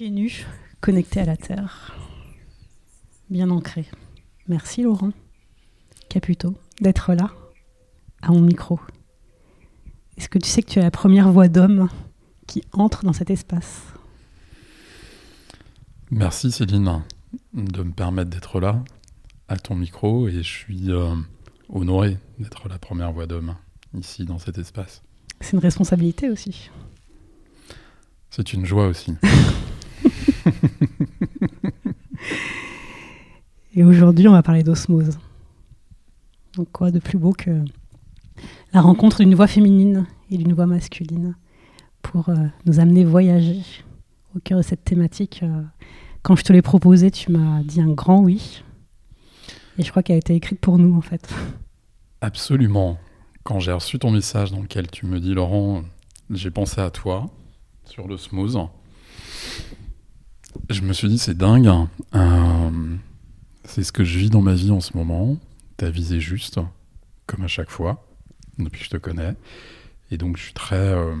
Pieds nus, connectés à la terre, bien ancré. Merci Laurent Caputo d'être là, à mon micro. Est-ce que tu sais que tu es la première voix d'homme qui entre dans cet espace? Merci Céline de me permettre d'être là, à ton micro, et je suis euh, honoré d'être la première voix d'homme ici dans cet espace. C'est une responsabilité aussi. C'est une joie aussi. Et aujourd'hui, on va parler d'osmose. Donc quoi de plus beau que la rencontre d'une voix féminine et d'une voix masculine pour euh, nous amener voyager au cœur de cette thématique. Euh, quand je te l'ai proposée, tu m'as dit un grand oui. Et je crois qu'elle a été écrite pour nous, en fait. Absolument. Quand j'ai reçu ton message dans lequel tu me dis, Laurent, j'ai pensé à toi sur l'osmose, je me suis dit, c'est dingue. Euh, c'est ce que je vis dans ma vie en ce moment. T'as visé juste, comme à chaque fois, depuis que je te connais. Et donc, je suis très, euh,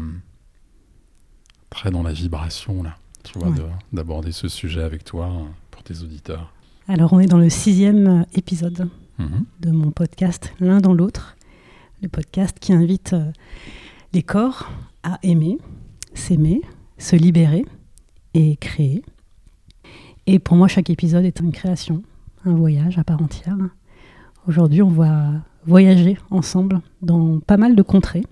très dans la vibration, là, tu vois, d'aborder ce sujet avec toi euh, pour tes auditeurs. Alors, on est dans le sixième épisode mhm. de mon podcast L'un dans l'autre. Le podcast qui invite euh, les corps à aimer, s'aimer, se libérer et créer. Et pour moi, chaque épisode est une création, un voyage à part entière. Aujourd'hui, on va voyager ensemble dans pas mal de contrées.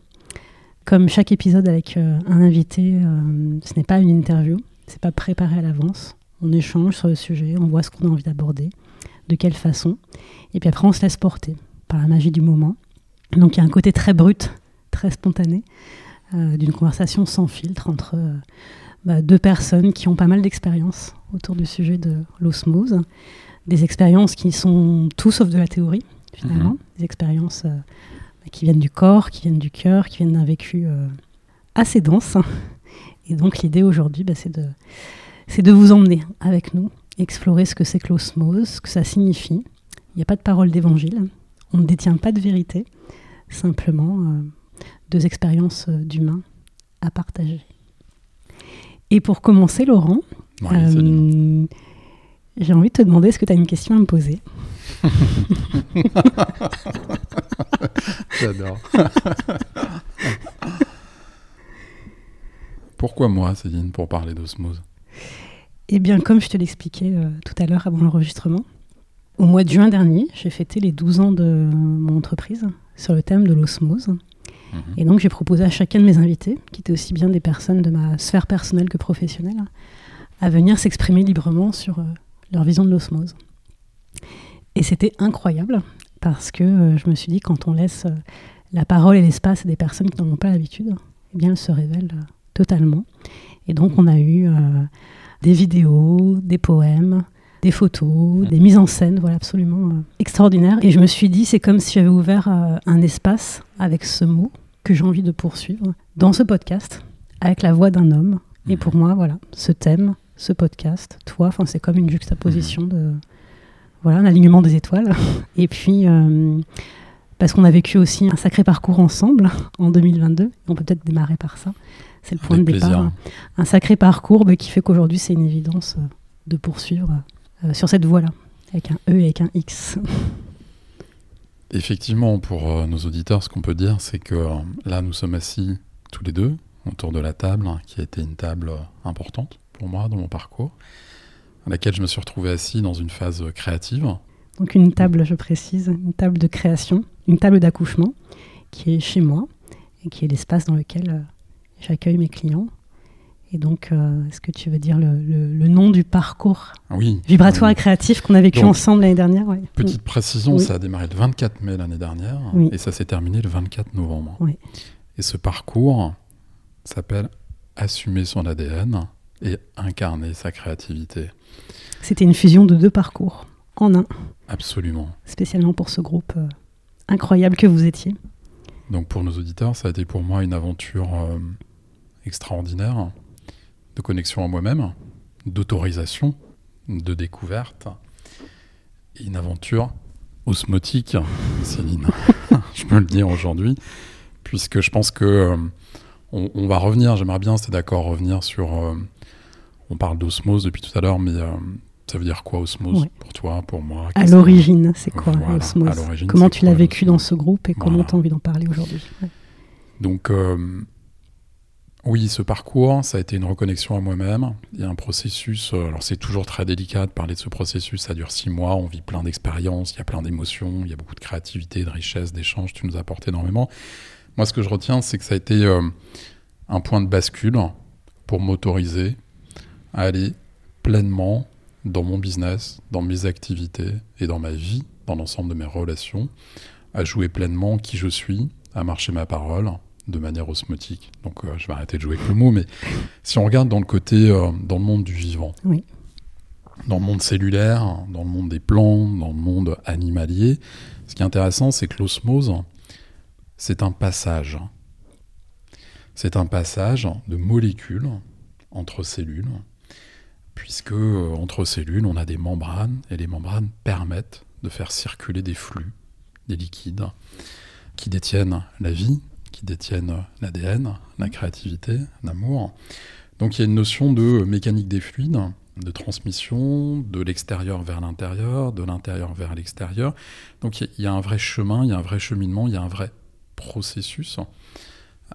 Comme chaque épisode avec euh, un invité, euh, ce n'est pas une interview, c'est pas préparé à l'avance. On échange sur le sujet, on voit ce qu'on a envie d'aborder, de quelle façon, et puis après on se laisse porter par la magie du moment. Donc il y a un côté très brut, très spontané, euh, d'une conversation sans filtre entre bah, deux personnes qui ont pas mal d'expérience autour du sujet de l'osmose, des expériences qui sont tout sauf de la théorie, finalement, mhm. des expériences euh, bah, qui viennent du corps, qui viennent du cœur, qui viennent d'un vécu euh, assez dense. Et donc l'idée aujourd'hui, bah, c'est de, de vous emmener avec nous, explorer ce que c'est que l'osmose, ce que ça signifie. Il n'y a pas de parole d'évangile, on ne détient pas de vérité, simplement euh, deux expériences d'humains à partager. Et pour commencer, Laurent, j'ai envie de te demander, est-ce que tu as une question à me poser? J'adore. Pourquoi moi, Céline, pour parler d'osmose? Eh bien, comme je te l'expliquais euh, tout à l'heure avant l'enregistrement, au mois de juin dernier, j'ai fêté les 12 ans de mon entreprise sur le thème de l'osmose. Mhm. Et donc, j'ai proposé à chacun de mes invités, qui étaient aussi bien des personnes de ma sphère personnelle que professionnelle, à venir s'exprimer librement sur euh, leur vision de l'osmose. Et c'était incroyable parce que euh, je me suis dit, quand on laisse euh, la parole et l'espace à des personnes qui n'en ont pas l'habitude, eh bien, elles se révèlent totalement. Et donc, on a eu des vidéos, des poèmes, des photos, des mises en scène, voilà, absolument extraordinaires. Et je me suis dit, c'est comme si j'avais ouvert un espace avec ce mot que j'ai envie de poursuivre dans ce podcast, avec la voix d'un homme. Et pour moi, voilà, ce thème, ce podcast, toi, enfin, c'est comme une juxtaposition de voilà, un alignement des étoiles. Et puis, euh, parce qu'on a vécu aussi un sacré parcours ensemble en 2022, on peut peut-être démarrer par ça. C'est le point de départ. Un sacré parcours bah, qui fait qu'aujourd'hui, c'est une évidence euh, de poursuivre euh, sur cette voie-là, avec un E et avec un X. Effectivement, pour nos auditeurs, ce qu'on peut dire, c'est que là, nous sommes assis tous les deux autour de la table, qui a été une table importante pour moi dans mon parcours à laquelle je me suis retrouvé assis dans une phase créative. Donc une table, je précise, une table de création, une table d'accouchement qui est chez moi et qui est l'espace dans lequel euh, j'accueille mes clients. Et donc, euh, est-ce que tu veux dire le, nom du parcours oui, vibratoire et créatif qu'on a vécu ensemble l'année dernière Petite précision, ça a démarré le 24 mai l'année dernière et ça s'est terminé le 24 novembre. Et ce parcours s'appelle Assumer son ADN et incarner sa créativité. C'était une fusion de deux parcours en un. Absolument. Spécialement pour ce groupe euh, incroyable que vous étiez. Donc pour nos auditeurs, ça a été pour moi une aventure euh, extraordinaire de connexion à moi-même, d'autorisation, de découverte, et une aventure osmotique, Céline. je peux le dire aujourd'hui, puisque je pense que euh, on, va revenir. J'aimerais bien, c'est d'accord, revenir sur On parle d'osmose depuis tout à l'heure, mais ça veut dire quoi osmose pour toi, pour moi À l'origine, c'est quoi osmose? Comment tu l'as vécu dans ce groupe et comment tu as envie d'en parler aujourd'hui? Donc, oui, ce parcours, ça a été une reconnexion à moi-même. Il y a un processus, euh, alors c'est toujours très délicat de parler de ce processus, ça dure six mois, on vit plein d'expériences, il y a plein d'émotions, il y a beaucoup de créativité, de richesse, d'échanges, tu nous apportes énormément. Moi, ce que je retiens, c'est que ça a été euh, un point de bascule pour m'autoriser à aller pleinement dans mon business, dans mes activités et dans ma vie, dans l'ensemble de mes relations, à jouer pleinement qui je suis, à marcher ma parole, de manière osmotique. Donc euh, je vais arrêter de jouer avec le mot, mais si on regarde dans le côté, euh, dans le monde du vivant, dans le monde cellulaire, dans le monde des plantes, dans le monde animalier, ce qui est intéressant, c'est que l'osmose, c'est un passage. C'est un passage de molécules entre cellules, puisque euh, entre cellules, on a des membranes, et les membranes permettent de faire circuler des flux, des liquides, qui détiennent la vie, qui détiennent l'ADN, la créativité, l'amour. Donc il y a une notion de mécanique des fluides, de transmission de l'extérieur vers l'intérieur, de l'intérieur vers l'extérieur. Donc il y, a un vrai chemin, il y a un vrai cheminement, il y a un vrai processus.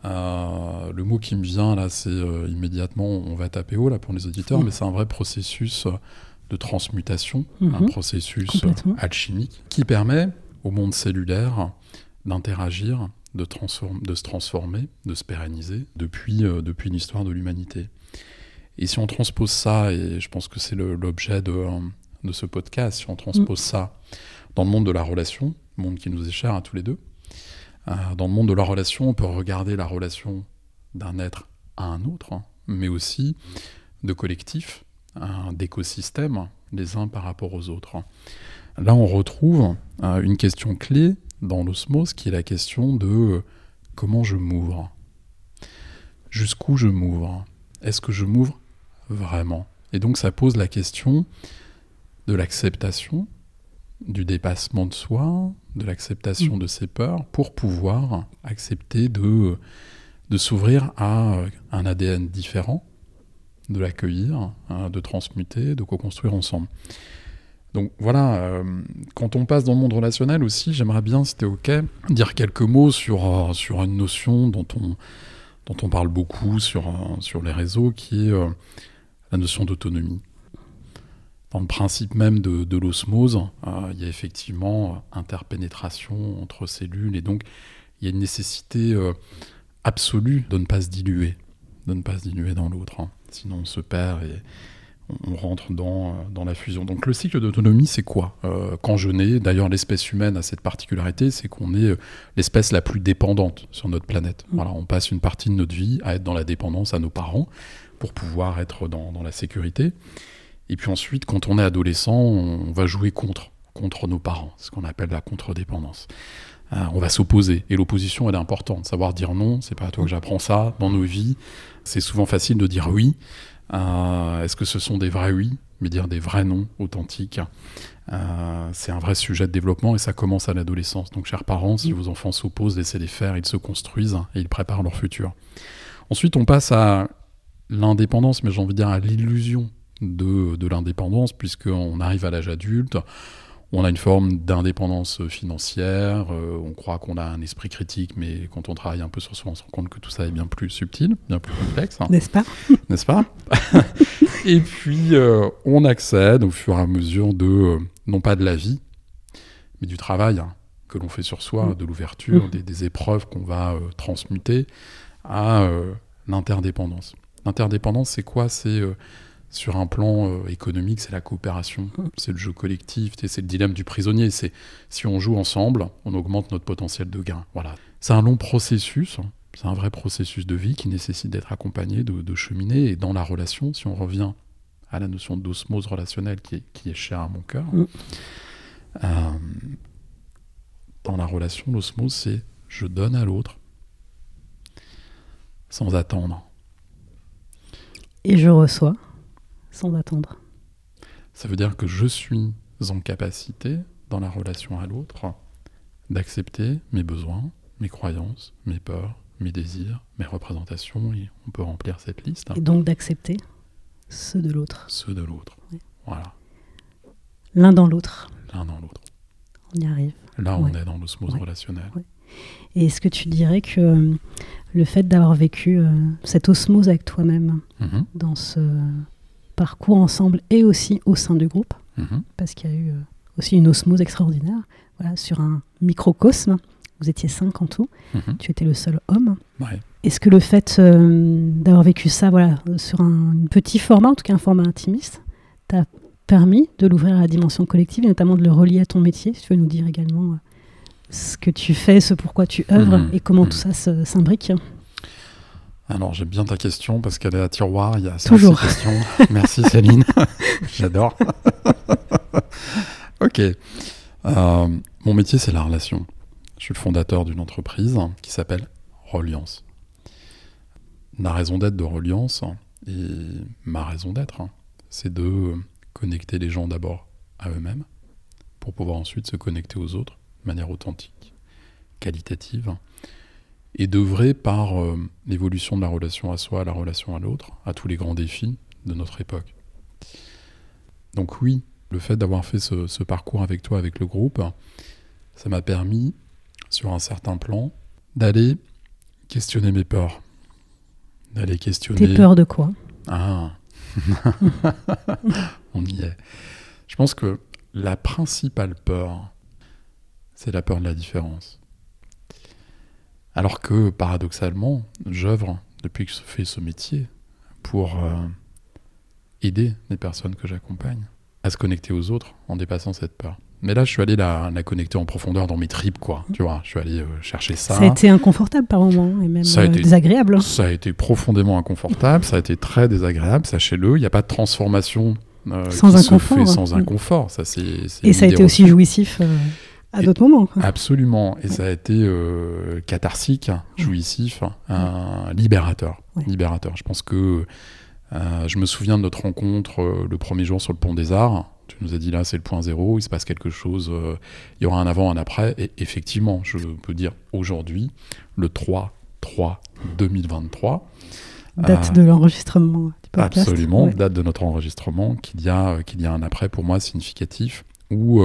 Euh, le mot qui me vient là, c'est euh, immédiatement, on va taper haut là pour les auditeurs, mais c'est un vrai processus de transmutation, un mhm. processus alchimique qui permet au monde cellulaire d'interagir de, de se transformer, de se pérenniser depuis, euh, depuis l'histoire de l'humanité. Et si on transpose ça, et je pense que c'est l'objet de, de, ce podcast, si on transpose mm. ça dans le monde de la relation, monde qui nous est cher à tous les deux, euh, dans le monde de la relation, on peut regarder la relation d'un être à un autre, mais aussi de collectifs, d'écosystèmes, les uns par rapport aux autres. Là, on retrouve euh, une question clé dans l'osmose, qui est la question de euh, comment je m'ouvre? Jusqu'où je m'ouvre? Est-ce que je m'ouvre vraiment? Et donc ça pose la question de l'acceptation, du dépassement de soi, de l'acceptation mm. de ses peurs, pour pouvoir accepter de, de s'ouvrir à euh, un ADN différent, de l'accueillir, hein, de transmuter, de co-construire ensemble. Donc voilà, euh, quand on passe dans le monde relationnel aussi, j'aimerais bien, si c'était OK, dire quelques mots sur, euh, sur une notion dont on, dont on parle beaucoup sur, euh, sur les réseaux, qui est la notion d'autonomie. Dans le principe même de, de l'osmose, il y a effectivement interpénétration entre cellules, et donc il y a une nécessité absolue de ne pas se diluer, de ne pas se diluer dans l'autre. Hein. Sinon on se perd et on rentre dans, euh, dans, la fusion. Donc le cycle d'autonomie, c'est quoi euh, Quand je nais, d'ailleurs l'espèce humaine a cette particularité, c'est qu'on est, euh, l'espèce la plus dépendante sur notre planète. Mm. Voilà, on passe une partie de notre vie à être dans la dépendance à nos parents pour pouvoir être dans, dans la sécurité. Et puis ensuite, quand on est adolescent, on va jouer contre, contre nos parents, ce qu'on appelle la contre-dépendance. on va s'opposer. Et l'opposition, elle est importante. Savoir dire non, c'est pas à toi que j'apprends ça. Dans nos vies, c'est souvent facile de dire oui. Euh, est-ce que ce sont des vrais oui, mais dire des vrais non authentiques euh, C'est un vrai sujet de développement et ça commence à l'adolescence. Donc, chers parents, si mm. vos enfants s'opposent, laissez-les faire, ils se construisent et ils préparent leur futur. Ensuite, on passe à l'indépendance, mais j'ai envie de dire à l'illusion de, de l'indépendance, puisqu'on arrive à l'âge adulte on a une forme d'indépendance financière, euh, on croit qu'on a un esprit critique, mais quand on travaille un peu sur soi, on se rend compte que tout ça est bien plus subtil, bien plus complexe. Hein. N'est-ce pas? N'est-ce pas? Et puis, euh, on accède au fur et à mesure de, euh, non pas de la vie, mais du travail hein, que l'on fait sur soi, mm. de l'ouverture, mm. des, des, épreuves qu'on va transmuter, à l'interdépendance. L'interdépendance, c'est quoi? C'est sur un plan euh, économique, c'est la coopération, c'est le jeu collectif, c'est le dilemme du prisonnier. C'est si on joue ensemble, on augmente notre potentiel de gain. Voilà. C'est un long processus, hein. c'est un vrai processus de vie qui nécessite d'être accompagné, de, cheminer. Et dans la relation, si on revient à la notion d'osmose relationnelle qui est, qui est, chère à mon cœur, mm. euh, dans la relation, l'osmose, c'est je donne à l'autre sans attendre. Et je reçois sans attendre. Ça veut dire que je suis en capacité, dans la relation à l'autre, d'accepter mes besoins, mes croyances, mes peurs, mes désirs, mes représentations, et on peut remplir cette liste. Et donc d'accepter ceux de l'autre. Ceux de l'autre. Voilà. L'un dans l'autre. L'un dans l'autre. On y arrive. Là, on est dans l'osmose relationnelle. Et est-ce que tu dirais que euh, le fait d'avoir vécu euh, cette osmose avec toi-même Mhm. dans ce parcours ensemble et aussi au sein du groupe, Mhm. parce qu'il y a eu euh, aussi une osmose extraordinaire, voilà, sur un microcosme, vous étiez cinq en tout, Mhm. tu étais le seul homme. Ouais. Est-ce que le fait euh, d'avoir vécu ça voilà, sur un, petit format, en tout cas un format intimiste, t'a permis de l'ouvrir à la dimension collective et notamment de le relier à ton métier? Si tu veux nous dire également euh, ce que tu fais, ce pourquoi tu œuvres Mhm. et comment tout ça s'imbrique. Alors, j'aime bien ta question parce qu'elle est à tiroir. Il y a Toujours. questions. Merci Céline. J'adore. ok. Euh, mon métier, c'est la relation. Je suis le fondateur d'une entreprise qui s'appelle Reliance. La raison d'être de Reliance et ma raison d'être, hein, c'est de connecter les gens d'abord à eux-mêmes pour pouvoir ensuite se connecter aux autres de manière authentique, qualitative et d'œuvrer par euh, l'évolution de la relation à soi, à la relation à l'autre, à tous les grands défis de notre époque. Donc oui, le fait d'avoir fait ce, ce parcours avec toi, avec le groupe, ça m'a permis, sur un certain plan, d'aller questionner mes peurs. D'aller questionner... Tes peurs de quoi? Ah On y est. Je pense que la principale peur, c'est la peur de la différence. Alors que, paradoxalement, j'œuvre depuis que je fais ce métier pour euh, aider les personnes que j'accompagne à se connecter aux autres en dépassant cette peur. Mais là, je suis allé la, la connecter en profondeur dans mes tripes, quoi. Tu vois, je suis allé euh, chercher ça. Ça a été inconfortable par moments et même Ça a euh, été- désagréable. Ça a été profondément inconfortable, ça a été très désagréable, sachez-le. Il n'y a pas de transformation euh, Sans qui se inconfort, fait hein. sans inconfort. Ça, c'est, Et ça a été aussi jouissif à d'autres moments. quoi. Absolument. Et ça a été euh, catharsique, jouissif, un libérateur. Ouais. Libérateur. Je pense que euh, je me souviens de notre rencontre euh, le premier jour sur le pont des Arts. Tu nous as dit là, c'est le point zéro, il se passe quelque chose, euh, il y aura un avant, un après. Et effectivement, je peux dire aujourd'hui, le 3-3-2023, Date de l'enregistrement du podcast. Absolument, date de notre enregistrement, qu'il y, a, qu'il y a un après pour moi significatif, où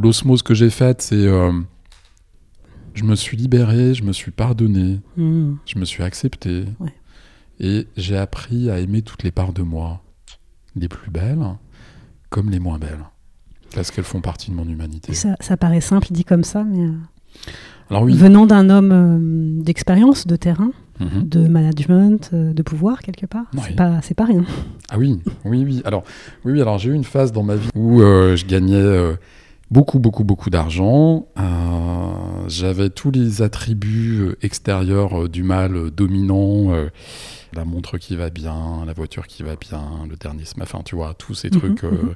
l'osmose que j'ai faite, c'est euh, je me suis libéré, je me suis pardonné, Mm. je me suis accepté, Ouais. et j'ai appris à aimer toutes les parts de moi, les plus belles comme les moins belles, parce qu'elles font partie de mon humanité. Ça, ça paraît simple dit comme ça, mais euh, Alors oui, venant d'un homme euh, d'expérience, de terrain, mhm. de management, de pouvoir quelque part, c'est pas, c'est pas rien. Ah oui, oui, oui. Alors, oui, oui, alors j'ai eu une phase dans ma vie où je gagnais beaucoup, beaucoup, beaucoup d'argent. Euh, J'avais tous les attributs euh, extérieurs euh, du mal dominant. euh, la montre qui va bien, la voiture qui va bien, le dernier enfin tu vois, tous ces Mhm, trucs, euh, mhm.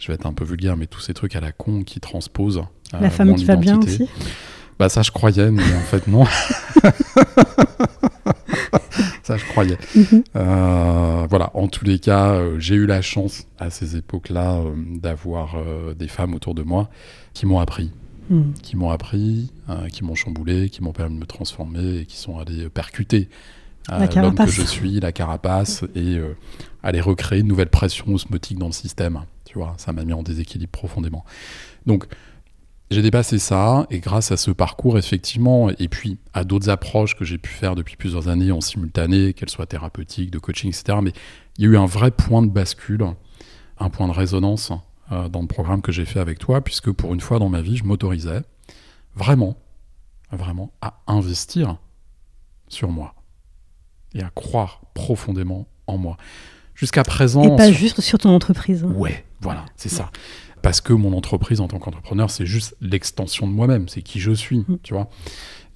je vais être un peu vulgaire, mais tous ces trucs à la con qui transposent. La femme mon qui va bien aussi. Bah ça je croyais, mais en fait non. ça je croyais. Mhm. Euh, voilà, en tous les cas, euh, j'ai eu la chance à ces époques-là euh, d'avoir des femmes autour de moi qui m'ont appris, Mm. qui m'ont appris, qui m'ont chamboulé, qui m'ont permis de me transformer et qui sont allés percuter l'homme que carapace. je suis, la carapace, et euh, aller recréer une nouvelle pression osmotique dans le système. Tu vois, ça m'a mis en déséquilibre profondément. Donc, j'ai dépassé ça, et grâce à ce parcours, effectivement, et puis à d'autres approches que j'ai pu faire depuis plusieurs années en simultané, qu'elles soient thérapeutiques, de coaching, etc., mais il y a eu un vrai point de bascule, un point de résonance euh, dans le programme que j'ai fait avec toi, puisque pour une fois dans ma vie, je m'autorisais vraiment, vraiment à investir sur moi et à croire profondément en moi. Jusqu'à présent, Et pas sur- juste sur ton entreprise. hein. Ouais, voilà, c'est ça. Parce que mon entreprise en tant qu'entrepreneur, c'est juste l'extension de moi-même, c'est qui je suis, Mm. tu vois.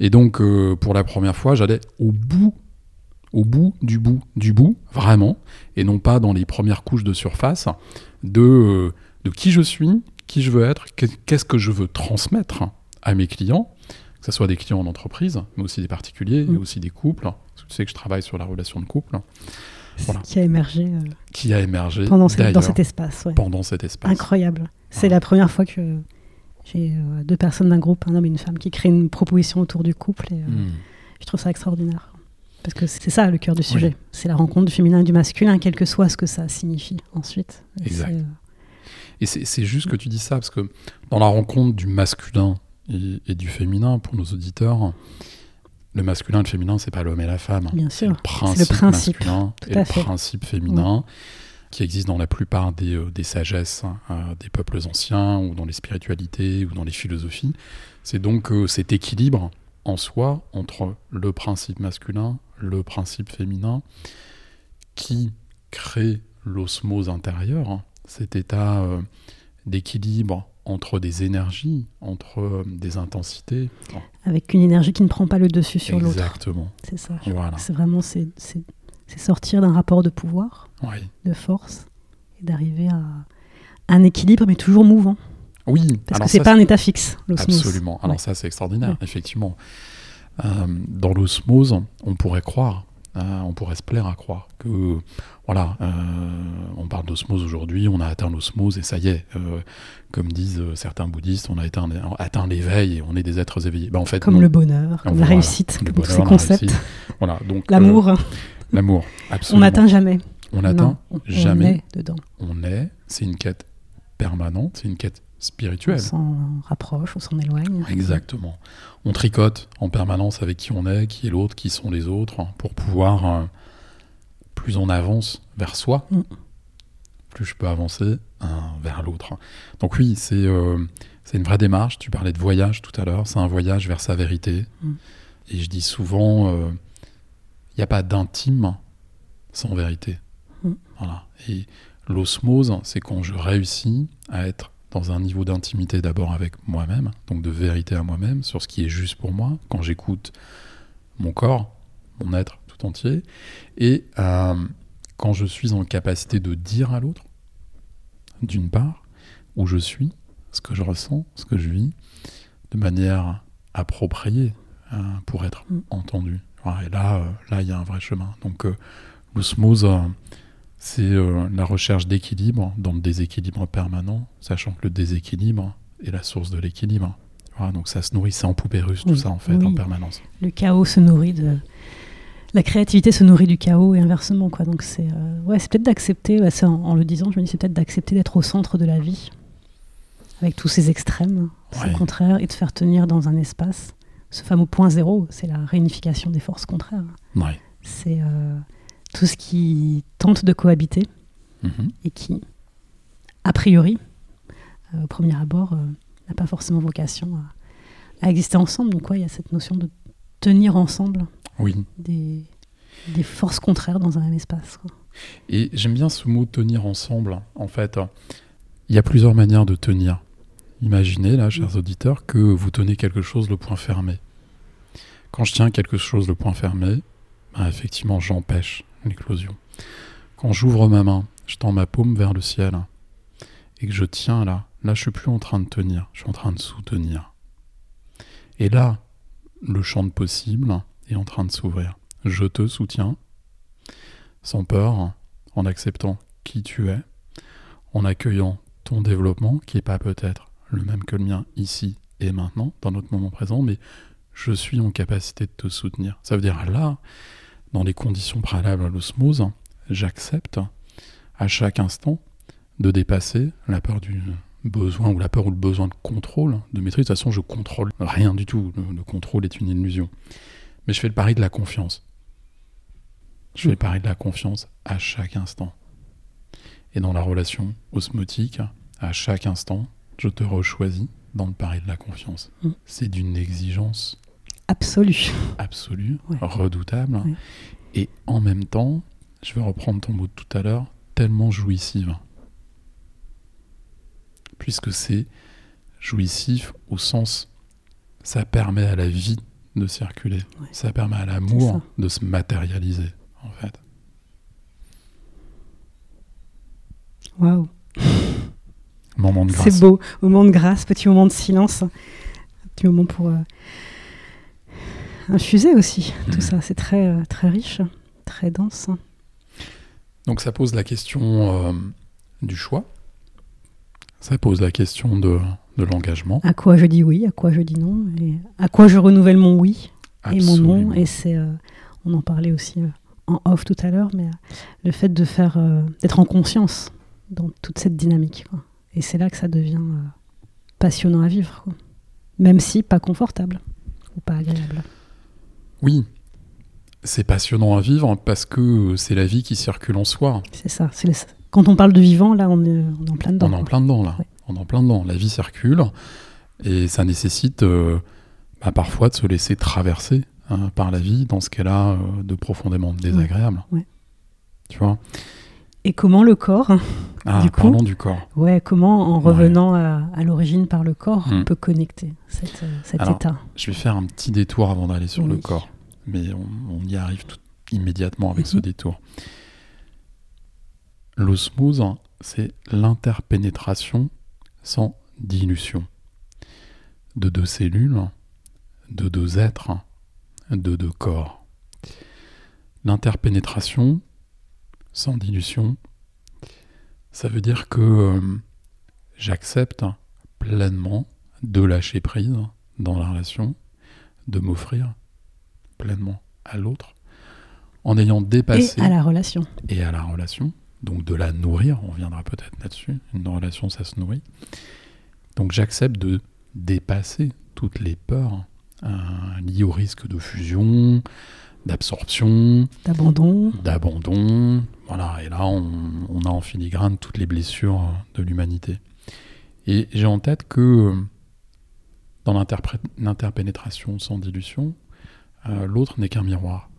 Et donc, euh, pour la première fois, j'allais au bout, au bout du bout du bout, vraiment, et non pas dans les premières couches de surface, de, euh, de qui je suis, qui je veux être, que- qu'est-ce que je veux transmettre à mes clients, que ce soit des clients en entreprise, mais aussi des particuliers, Mm. et aussi des couples. Parce que tu sais que je travaille sur la relation de couple, Voilà. Qui a émergé euh, qui a émergé pendant dans cet espace. ouais. pendant cet espace. Incroyable. C'est la première fois que j'ai euh, deux personnes d'un groupe, un homme et une femme, qui créent une proposition autour du couple. Et, euh, Mm. Je trouve ça extraordinaire. Parce que c'est ça le cœur du sujet. C'est la rencontre du féminin et du masculin, quel que soit ce que ça signifie ensuite. exact. Et c'est juste que tu dis ça, parce que dans la rencontre du masculin et, du féminin, pour nos auditeurs, le masculin et le féminin, c'est pas l'homme et la femme. Bien sûr. Le principe, le principe masculin et le principe féminin. qui existe dans la plupart des, euh, des sagesses hein, des peuples anciens ou dans les spiritualités ou dans les philosophies. C'est donc euh, cet équilibre en soi entre le principe masculin, le principe féminin, qui crée l'osmose intérieure, hein, cet état euh, d'équilibre entre des énergies, entre euh, des intensités. Avec une énergie qui ne prend pas le dessus sur l'autre. Exactement. C'est ça. C'est vraiment c'est, sortir d'un rapport de pouvoir, de force, et d'arriver à un équilibre, mais toujours mouvant. Oui. Parce que c'est pas un état fixe, l'osmose. Absolument. Alors ça, c'est extraordinaire, effectivement. Euh, dans l'osmose, on pourrait croire, hein, on pourrait se plaire à croire que, voilà, euh, on parle d'osmose aujourd'hui, on a atteint l'osmose et ça y est, euh, comme disent certains bouddhistes, on a atteint, atteint l'éveil et on est des êtres éveillés. Ben, en fait, comme le bonheur, comme la réussite, bonheur, ces concepts. Voilà, donc l'amour. l'amour, absolument. On n'atteint jamais. On n'atteint jamais. On est dedans. On est, c'est une quête permanente, c'est une quête spirituelle. On s'en rapproche, on s'en éloigne. Exactement. On tricote en permanence avec qui on est, qui est l'autre, qui sont les autres, hein, pour pouvoir, euh, plus on avance vers soi, mm. plus je peux avancer hein, vers l'autre. Donc oui, euh, c'est une vraie démarche. Tu parlais de voyage tout à l'heure, c'est un voyage vers sa vérité. Mm. Et je dis souvent, il euh, n'y a pas d'intime sans vérité. Mm. Voilà. Et l'osmose, c'est quand je réussis à être dans un niveau d'intimité d'abord avec moi-même, donc de vérité à moi-même sur ce qui est juste pour moi, quand j'écoute mon corps, mon être tout entier, et euh, quand je suis en capacité de dire à l'autre, d'une part, où je suis, ce que je ressens, ce que je vis, de manière appropriée hein, pour être mm. entendu. et là, euh, là, il y a un vrai chemin. Donc, euh, l'osmose c'est euh, la recherche d'équilibre dans le déséquilibre permanent, sachant que le déséquilibre est la source de l'équilibre. donc ça se nourrit, c'est en poupée russe tout ça en fait, en permanence. Le chaos se nourrit de... La créativité se nourrit du chaos et inversement. Quoi. Donc c'est euh, ouais, peut-être d'accepter, bah, en, le disant, je me dis c'est peut-être d'accepter d'être au centre de la vie, avec tous ces extrêmes, ouais. contraires, et de faire tenir dans un espace ce fameux point zéro, c'est la réunification des forces contraires. C'est... Euh, tout ce qui tente de cohabiter mhm. et qui, a priori, euh, au premier abord, euh, n'a pas forcément vocation à, exister ensemble. Donc, il y a cette notion de tenir ensemble oui. des, des, forces contraires dans un même espace. Et j'aime bien ce mot tenir ensemble. En fait, il y a plusieurs manières de tenir. Imaginez, là, chers auditeurs, que vous tenez quelque chose le point fermé. Quand je tiens quelque chose le point fermé, ben, effectivement, j'empêche l'éclosion. Quand j'ouvre ma main, je tends ma paume vers le ciel et que je tiens là, là je suis plus en train de tenir, je suis en train de soutenir. Et là, le champ de possible est en train de s'ouvrir. Je te soutiens, sans peur, en acceptant qui tu es, en accueillant ton développement, qui n'est pas peut-être le même que le mien ici et maintenant, dans notre moment présent, mais je suis en capacité de te soutenir. Ça veut dire là, dans les conditions préalables à l'osmose, j'accepte à chaque instant de dépasser la peur du besoin ou la peur ou le besoin de contrôle, de maîtrise. De toute façon, je contrôle rien du tout. Le, contrôle est une illusion. Mais je fais le pari de la confiance. Je fais le pari de la confiance à chaque instant. Et dans la relation osmotique, à chaque instant, je te rechoisis dans le pari de la confiance. Mm. C'est d'une exigence Absolue. Absolue, redoutable. Et en même temps, je vais reprendre ton mot de tout à l'heure, tellement jouissive. Puisque c'est jouissif au sens, ça permet à la vie de circuler. Ça permet à l'amour de se matérialiser, en fait. Waouh. Moment de grâce. C'est beau. Moment de grâce, petit moment de silence. Petit moment pour. Euh, infusé aussi, tout ça. C'est très, euh, très riche, très dense. Donc ça pose la question euh, du choix. Ça pose la question de, de l'engagement. À quoi je dis oui, à quoi je dis non, et à quoi je renouvelle mon oui et mon non. Et c'est, euh, on en parlait aussi en off tout à l'heure, mais le fait de faire, d'être en conscience dans toute cette dynamique. Et c'est là que ça devient passionnant à vivre, même si pas confortable ou pas agréable. Oui, c'est passionnant à vivre parce que c'est la vie qui circule en soi. C'est ça. Quand on parle de vivant, là, on est, en plein dedans. On est en plein dedans, là. On est en plein dedans. La vie circule et ça nécessite euh, bah, parfois de se laisser traverser hein, par la vie dans ce qu'elle a euh, de profondément désagréable. Tu vois? Et comment le corps, ah, du coup, du corps. Ouais, comment en revenant à, l'origine par le corps, on hmm. peut connecter cet état. Je vais faire un petit détour avant d'aller sur le corps, mais on, y arrive tout, immédiatement avec ce mhm. détour. L'osmose, c'est l'interpénétration sans dilution de deux cellules, de deux êtres, de deux corps. L'interpénétration, sans dilution, ça veut dire que euh, j'accepte pleinement de lâcher prise dans la relation, de m'offrir pleinement à l'autre, en ayant dépassé... Et à la relation. Et à la relation, donc de la nourrir, on viendra peut-être là-dessus, une relation ça se nourrit. Donc j'accepte de dépasser toutes les peurs euh, liées au risque de fusion, d'absorption, d'abandon. D'abandon. Voilà, et là, on, a en filigrane toutes les blessures de l'humanité. Et j'ai en tête que dans l'interpénétration sans dilution, euh, l'autre n'est qu'un miroir.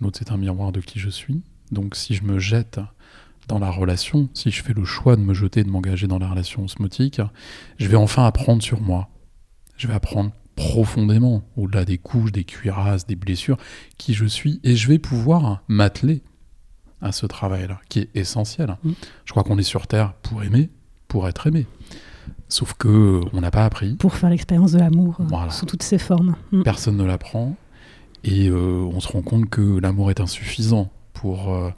L'autre, c'est un miroir de qui je suis. Donc, si je me jette dans la relation, si je fais le choix de me jeter, de m'engager dans la relation osmotique, je vais enfin apprendre sur moi. Je vais apprendre profondément, au-delà des couches, des cuirasses, des blessures, qui je suis, et je vais pouvoir m'atteler à ce travail-là, qui est essentiel. Mm. Je crois qu'on est sur Terre pour aimer, pour être aimé. Sauf que on n'a pas appris. Pour faire l'expérience de l'amour euh, sous toutes ses formes. Mm. Personne ne l'apprend. Et euh, on se rend compte que l'amour est insuffisant pour euh,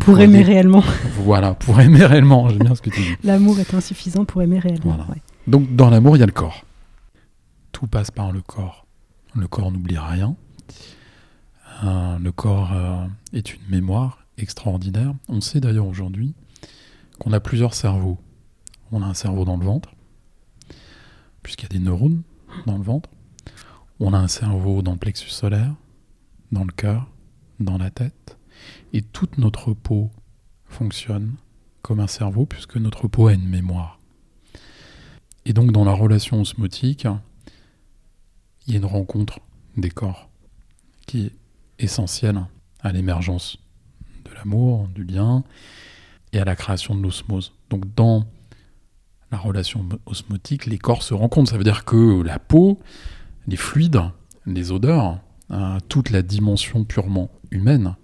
Pour aimer réellement. Voilà, pour aimer réellement, j'aime bien ce que tu dis. L'amour est insuffisant pour aimer réellement. Donc dans l'amour, il y a le corps passe par le corps. Le corps n'oublie rien. Euh, le corps euh, est une mémoire extraordinaire. On sait d'ailleurs aujourd'hui qu'on a plusieurs cerveaux. On a un cerveau dans le ventre, puisqu'il y a des neurones dans le ventre. On a un cerveau dans le plexus solaire, dans le cœur, dans la tête. Et toute notre peau fonctionne comme un cerveau, puisque notre peau a une mémoire. Et donc dans la relation osmotique, il y a une rencontre des corps qui est essentielle à l'émergence de l'amour, du lien et à la création de l'osmose. Donc dans la relation osmotique, les corps se rencontrent. Ça veut dire que la peau, les fluides, les odeurs, euh, toute la dimension purement humaine.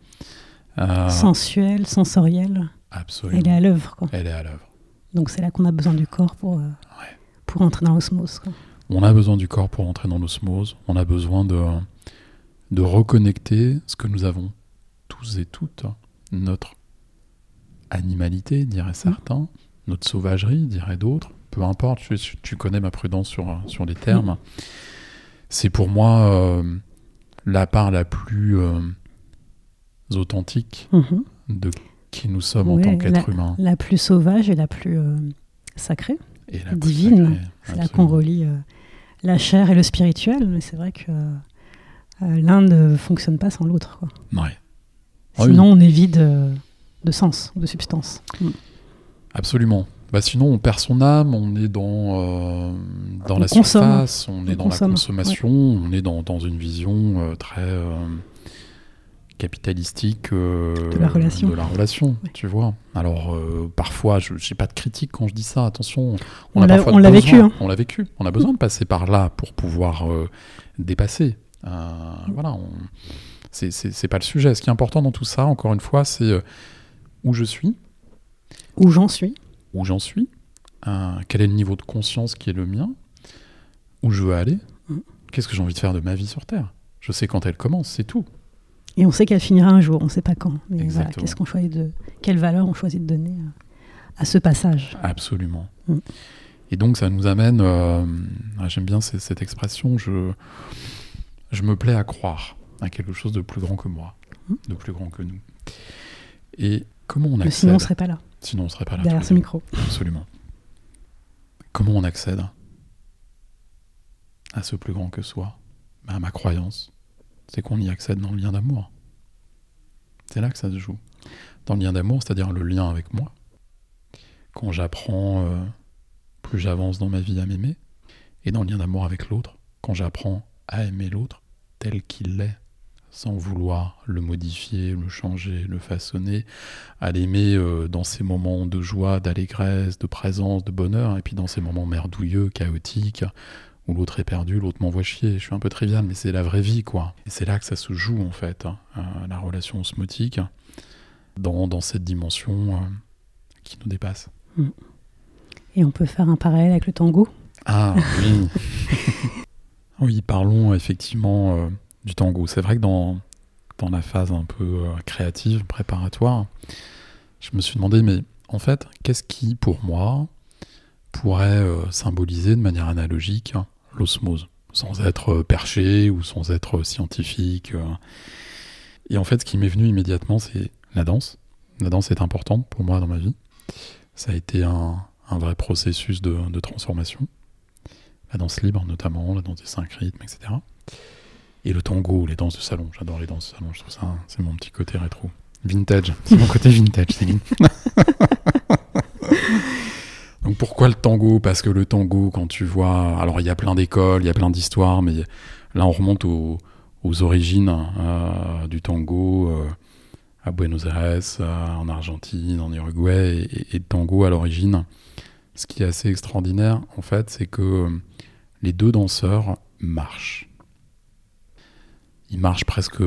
Euh, Sensuelle, sensorielle. Absolument. Elle est à l'œuvre. Elle est à l'œuvre. Donc c'est là qu'on a besoin du corps pour, euh, pour entrer dans l'osmose. On a besoin du corps pour entrer dans l'osmose. On a besoin de, de reconnecter ce que nous avons tous et toutes, notre animalité, diraient certains, notre sauvagerie, diraient d'autres. Peu importe, tu, connais ma prudence sur, sur les termes. C'est pour moi euh, la part la plus euh, authentique mhm. de qui nous sommes en tant qu'être humain. La plus sauvage et la plus euh, sacrée, et la divine. C'est là qu'on relie la chair et le spirituel, mais c'est vrai que euh, l'un ne fonctionne pas sans l'autre. Sinon, on est vide euh, de sens, de substance. Mm. Absolument. Bah sinon, on perd son âme, on est dans, euh, dans la surface, on, est dans la consommation, on est dans, dans une vision très capitalistique de la relation, de la relation tu vois. Alors, parfois, je n'ai pas de critique quand je dis ça, attention. On, l'a vécu. Hein. On l'a vécu. On a besoin de passer par là pour pouvoir dépasser. voilà, c'est pas le sujet. Ce qui est important dans tout ça, encore une fois, c'est où je suis. Où j'en suis. Où j'en suis. quel est le niveau de conscience qui est le mien. Où je veux aller. Mm. Qu'est-ce que j'ai envie de faire de ma vie sur Terre. Je sais quand elle commence, c'est tout. Et on sait qu'elle finira un jour, on ne sait pas quand. Mais qu'est-ce qu'on choisit de, quelle valeur on choisit de donner euh, à ce passage Absolument. Mm. Et donc ça nous amène, euh, ah, j'aime bien cette expression, je, je me plais à croire. à quelque chose de plus grand que moi, mmh. de plus grand que nous. Et comment on accède Sinon, on ne serait pas là. Sinon, on serait pas là. Derrière ce micro. Absolument. Comment on accède à ce plus grand que soi À ma croyance, c'est qu'on y accède dans le lien d'amour. C'est là que ça se joue. Dans le lien d'amour, c'est-à-dire le lien avec moi. Quand j'apprends, euh, plus j'avance dans ma vie à m'aimer, et dans le lien d'amour avec l'autre, quand j'apprends à aimer l'autre tel qu'il est, sans vouloir le modifier, le changer, le façonner, à l'aimer euh, dans ces moments de joie, d'allégresse, de présence, de bonheur, et puis dans ces moments merdouilleux, chaotiques, où l'autre est perdu, l'autre m'envoie chier. Je suis un peu trivial, mais c'est la vraie vie, quoi. Et c'est là que ça se joue, en fait, hein, euh, la relation osmotique, dans, dans cette dimension euh, qui nous dépasse. Mm. Et on peut faire un parallèle avec le tango? Ah, oui Oui, parlons effectivement du tango. C'est vrai que dans, dans la phase un peu euh, créative, préparatoire, je me suis demandé, mais en fait, qu'est-ce qui, pour moi, pourrait euh, symboliser de manière analogique l'osmose, sans être euh, perché ou sans être scientifique. Et en fait, ce qui m'est venu immédiatement, c'est la danse. La danse est importante pour moi dans ma vie. Ça a été un, un vrai processus de, de, transformation. La danse libre, notamment, la danse des cinq rythmes, etc. Et le tango, les danses de salon. J'adore les danses de salon. Je trouve ça, c'est mon petit côté rétro. Vintage. C'est mon côté vintage, Céline. Donc pourquoi le tango? Parce que le tango, quand tu vois... Alors il y a plein d'écoles, il y a plein d'histoires, mais là on remonte aux, origines euh, du tango euh, à Buenos Aires, euh, en Argentine, en Uruguay, et, et, tango à l'origine. Ce qui est assez extraordinaire, en fait, c'est que les deux danseurs marchent il marche presque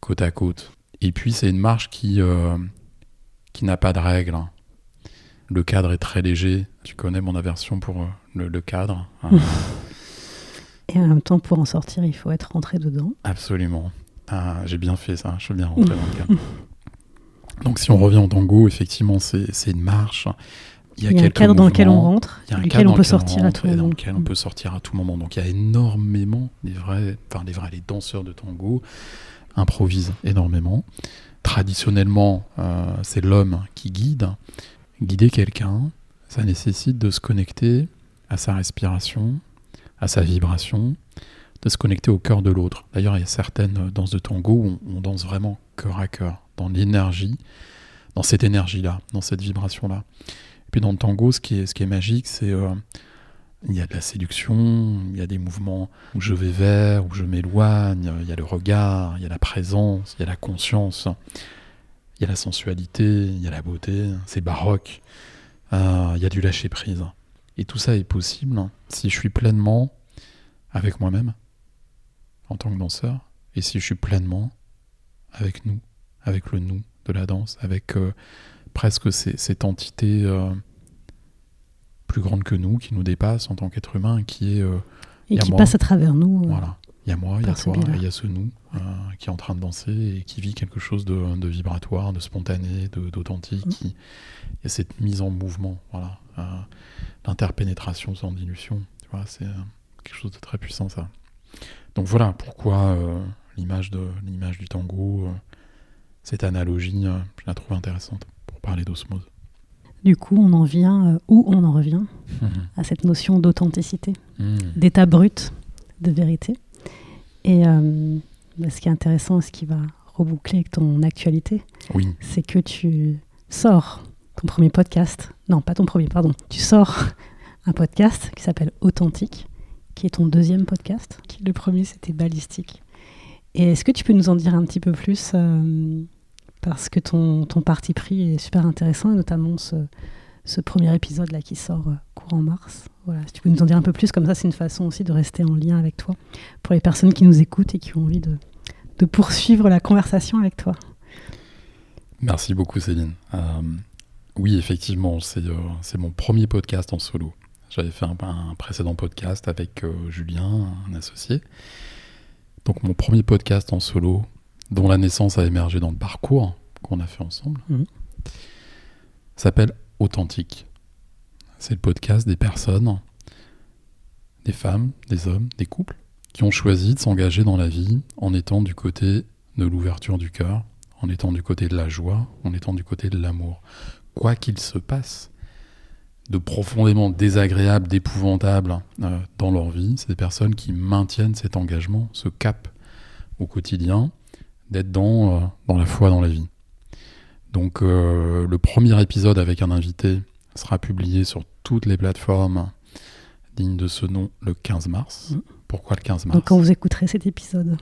côte à côte. Et puis c'est une marche qui, qui n'a pas de règles. Le cadre est très léger. Tu connais mon aversion pour euh, le, cadre. Hein. Et en même temps, pour en sortir, il faut être rentré dedans. Absolument. Ah, j'ai bien fait ça. Je suis bien rentré dans le cadre. Donc si on revient au tango, effectivement, c'est une marche. Il y a, un cadre dans lequel on rentre, il y a un duquel on peut sortir à tout moment. Dans lequel on peut sortir à tout moment. Donc il y a énormément, les vrais, enfin les vrais, les danseurs de tango improvisent énormément. Traditionnellement, euh, c'est l'homme qui guide. Guider quelqu'un, ça nécessite de se connecter à sa respiration, à sa vibration, de se connecter au cœur de l'autre. D'ailleurs, il y a certaines danses de tango où on, danse vraiment cœur à cœur, dans l'énergie, dans cette énergie-là, dans cette vibration-là. Puis dans le tango, ce qui est, ce qui est magique, c'est euh, il y a de la séduction, il y a des mouvements où je vais vers, où je m'éloigne, il y a le regard, il y a la présence, il y a la conscience, il y a la sensualité, il y a la beauté, c'est baroque, euh, il y a du lâcher prise. Et tout ça est possible si je suis pleinement avec moi-même en tant que danseur et si je suis pleinement avec nous, avec le nous de la danse, avec euh, presque cette entité euh, plus grande que nous, qui nous dépasse en tant qu'être humain, qui est... Et qui passe à travers nous. Voilà. Il y a moi, il y a toi, il y a ce nous qui est en train de danser et qui vit quelque chose de, de vibratoire, de spontané, d'authentique. Mm. Il y a cette mise en mouvement, voilà. L'interpénétration sans dilution, tu vois, c'est quelque chose de très puissant, ça. Donc voilà pourquoi l'image du tango, cette analogie, je la trouve intéressante parler d'osmose. Du coup, on en vient, euh, où on en revient, à cette notion d'authenticité, mhm. d'état brut, de vérité. Et euh, bah, ce qui est intéressant, ce qui va reboucler avec ton actualité, oui. c'est que tu sors ton premier podcast. Non, pas ton premier, pardon. Tu sors un podcast qui s'appelle Authentique, qui est ton deuxième podcast. Le premier, c'était Balistique. Et est-ce que tu peux nous en dire un petit peu plus euh, parce que ton, ton parti pris est super intéressant, et notamment ce, ce premier épisode là qui sort euh, courant mars. Voilà, si tu peux nous en dire un peu plus, comme ça c'est une façon aussi de rester en lien avec toi pour les personnes qui nous écoutent et qui ont envie de, de poursuivre la conversation avec toi. Merci beaucoup Céline. Euh, oui, effectivement, c'est euh, c'est mon premier podcast en solo. J'avais fait un, un, précédent podcast avec Julien, un associé. Donc mon premier podcast en solo, dont la naissance a émergé dans le parcours qu'on a fait ensemble, mhm. s'appelle Authentique. C'est le podcast des personnes, des femmes, des hommes, des couples, qui ont choisi de s'engager dans la vie en étant du côté de l'ouverture du cœur, en étant du côté de la joie, en étant du côté de l'amour. Quoi qu'il se passe de profondément désagréable, d'épouvantable euh, dans leur vie, c'est des personnes qui maintiennent cet engagement, ce cap au quotidien, d'être dans, euh, la foi dans la vie. Donc euh, le premier épisode avec un invité sera publié sur toutes les plateformes dignes de ce nom le 15 mars. Mmh. Pourquoi le 15 mars Donc quand vous écouterez cet épisode,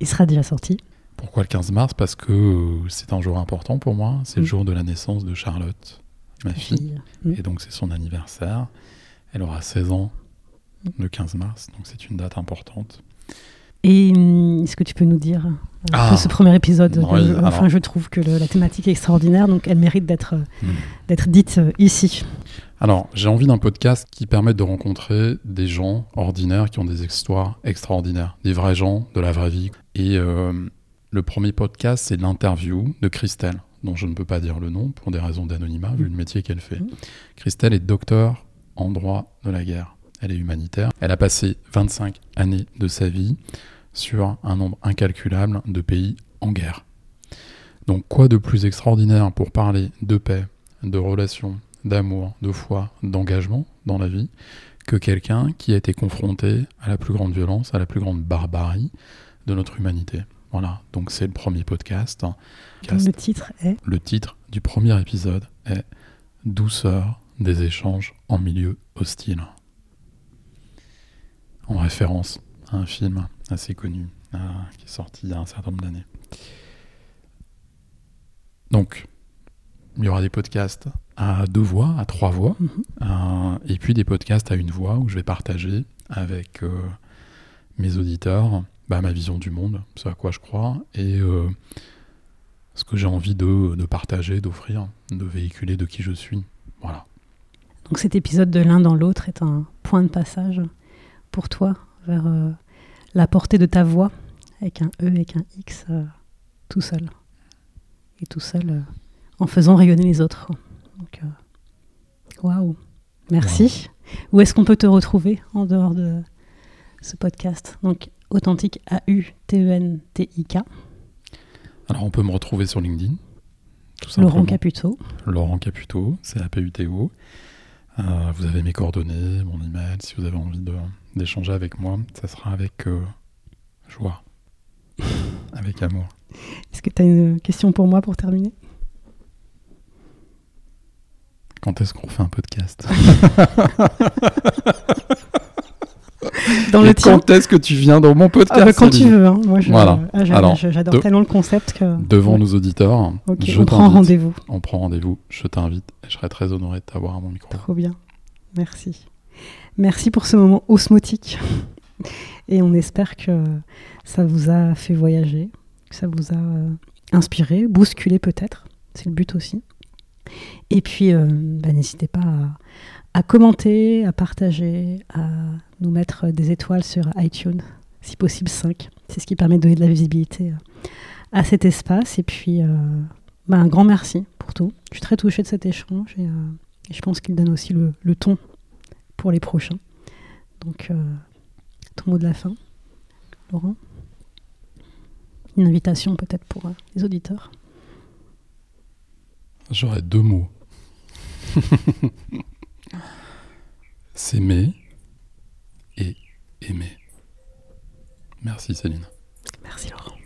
il sera déjà sorti. Pourquoi le 15 mars? Parce que euh, c'est un jour important pour moi. C'est le mmh. jour de la naissance de Charlotte, ma fille. Mmh. Et donc c'est son anniversaire. Elle aura 16 ans le 15 mars. Donc c'est une date importante. Et est-ce que tu peux nous dire ah, ce premier épisode Enfin, je trouve que la thématique est extraordinaire, donc elle mérite d'être d'être dite euh, ici. Alors, j'ai envie d'un podcast qui permette de rencontrer des gens ordinaires qui ont des histoires extraordinaires, des vrais gens de la vraie vie. Et euh, le premier podcast, c'est l'interview de Christelle, dont je ne peux pas dire le nom pour des raisons d'anonymat, vu le métier qu'elle fait. Mmh. Christelle est docteur en droit de la guerre. Elle est humanitaire. Elle a passé 25 années de sa vie sur un nombre incalculable de pays en guerre. Donc quoi de plus extraordinaire pour parler de paix, de relations, d'amour, de foi, d'engagement dans la vie que quelqu'un qui a été confronté à la plus grande violence, à la plus grande barbarie de notre humanité. Voilà, donc c'est le premier podcast. Le titre est Le titre du premier épisode est Douceur des échanges en milieu hostile. En référence à un film assez connu euh, qui est sorti il y a un certain nombre d'années. Donc, il y aura des podcasts à deux voix, à trois voix, mhm. euh, et puis des podcasts à une voix où je vais partager avec euh, mes auditeurs bah, ma vision du monde, ce à quoi je crois, et euh, ce que j'ai envie de, de partager, d'offrir, de véhiculer de qui je suis. Voilà. Donc cet épisode de l'un dans l'autre est un point de passage pour toi vers la portée de ta voix, avec un E, avec un X, tout seul. Et tout seul en faisant rayonner les autres. Euh, waouh, merci. Où est-ce qu'on peut te retrouver en dehors de ce podcast? Donc, authentique A-U-T-E-N-T-I-K. Alors, on peut me retrouver sur LinkedIn. Laurent Caputo. Laurent Caputo, c'est A-P-U-T-O. Euh, vous avez mes coordonnées, mon email. Si vous avez envie d'échanger avec moi, ça sera avec euh, joie, avec amour. Est-ce que tu as une question pour moi pour terminer? Quand est-ce qu'on fait un podcast? Dans le quand est-ce que tu viens dans mon podcast ah bah, Quand tu veux. Hein. Moi, ah, j'adore tellement le concept que. Devant nos auditeurs, je on prend rendez-vous. On prend rendez-vous. Je t'invite et je serai très honoré de t'avoir à mon micro. Trop bien. Merci. Merci pour ce moment osmotique. Et on espère que ça vous a fait voyager, que ça vous a euh, inspiré, bousculé peut-être. C'est le but aussi. Et puis, euh, bah, n'hésitez pas à, commenter, à partager, à nous mettre des étoiles sur iTunes, si possible 5. C'est ce qui permet de donner de la visibilité euh, à cet espace. Et puis, euh, bah, un grand merci pour tout. Je suis très touchée de cet échange et, je pense qu'il donne aussi le, le, ton pour les prochains. Donc, ton mot de la fin, Laurent? Une invitation peut-être pour les auditeurs? J'aurais deux mots. S'aimer et aimer. Merci Céline. Merci Laurent.